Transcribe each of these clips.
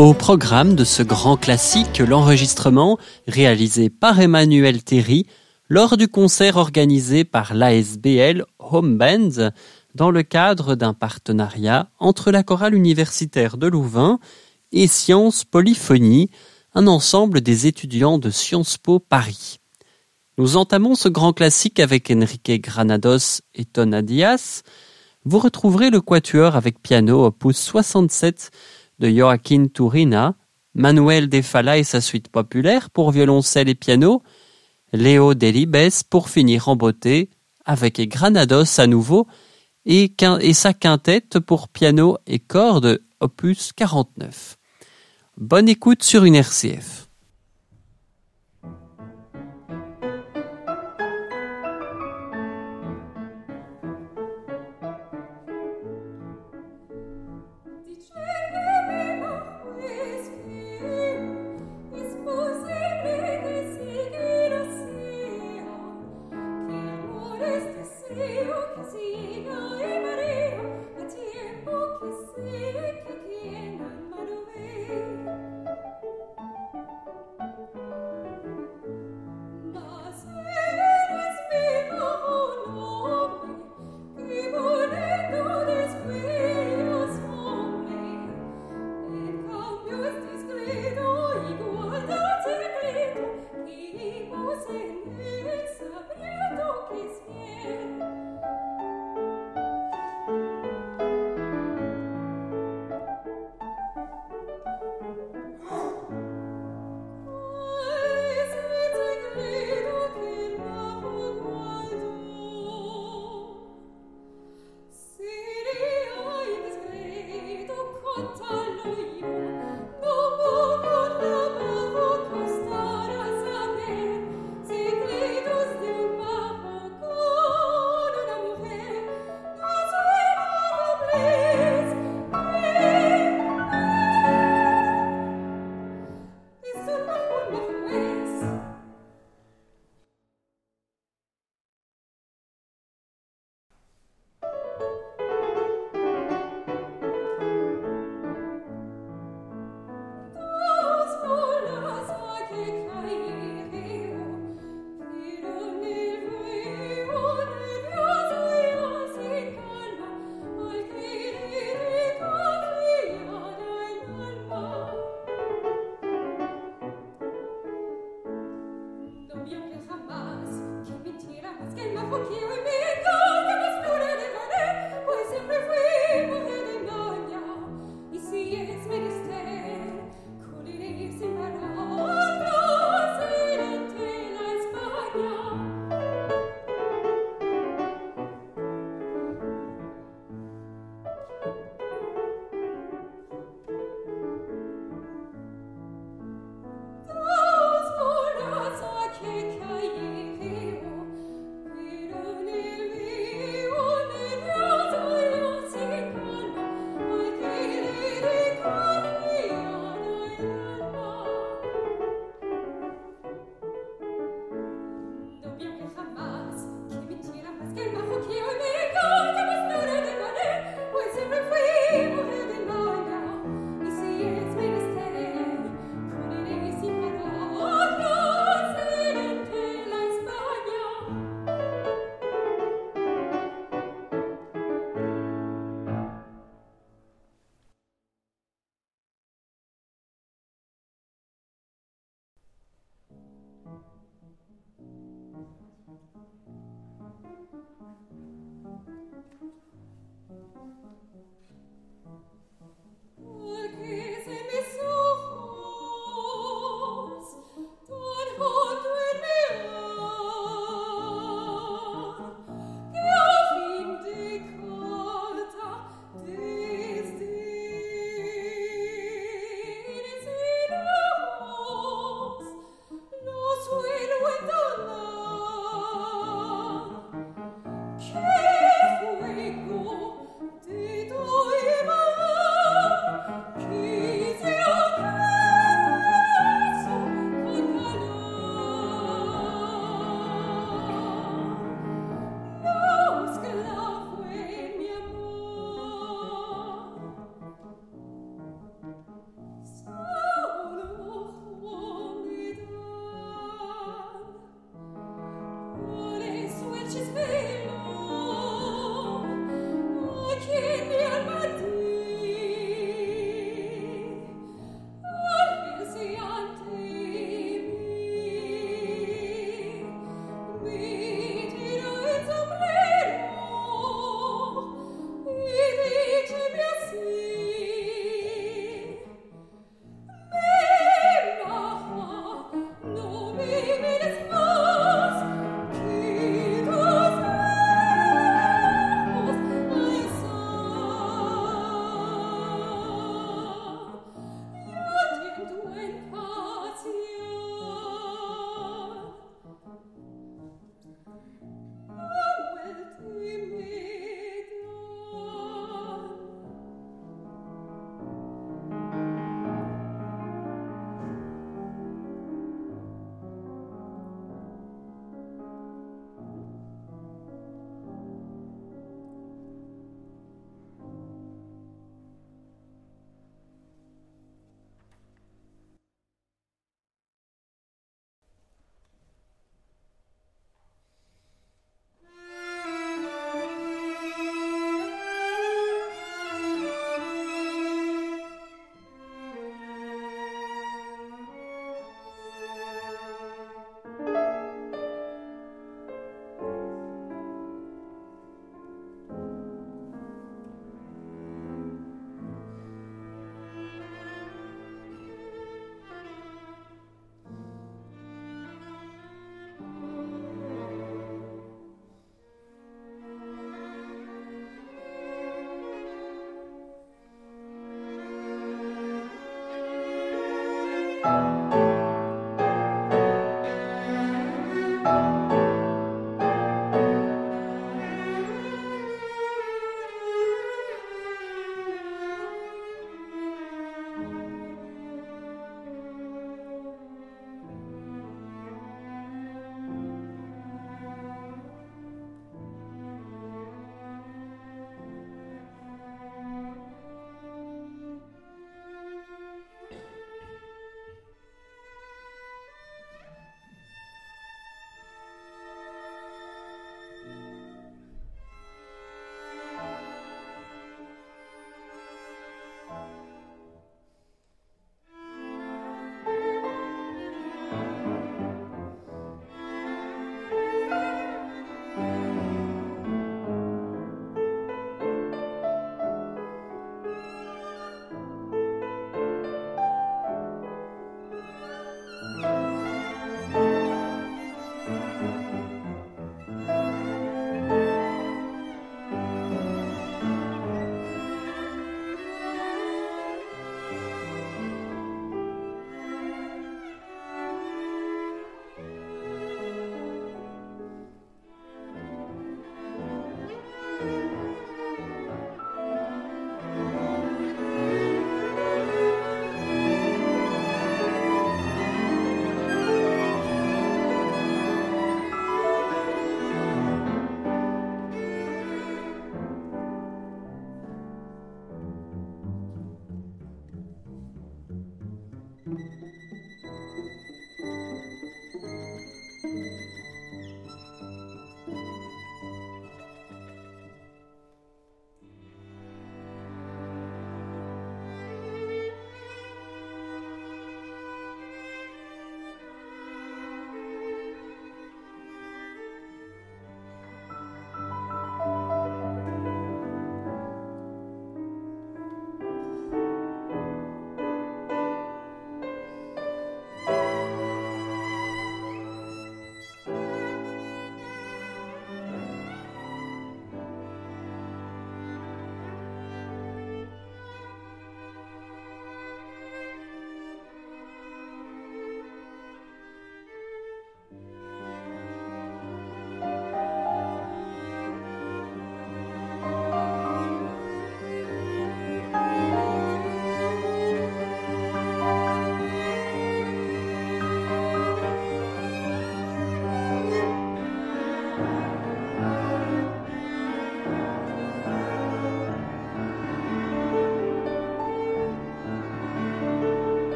Au programme de ce grand classique, l'enregistrement réalisé par Emmanuel Terry lors du concert organisé par l'ASBL Home Bands dans le cadre d'un partenariat entre la chorale universitaire de Louvain et Sciences Polyphonie, un ensemble des étudiants de Sciences Po Paris. Nous entamons ce grand classique avec Enrique Granados et Tona Diaz. Vous retrouverez le quatuor avec piano opus 67 de Joaquin Turina, Manuel de Falla et sa suite populaire pour violoncelle et piano, Léo Delibes pour finir en beauté, avec Granados à nouveau, et, sa quintette pour piano et cordes opus 49. Bonne écoute sur une RCF. Spirit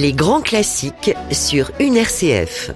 Les grands classiques sur une RCF.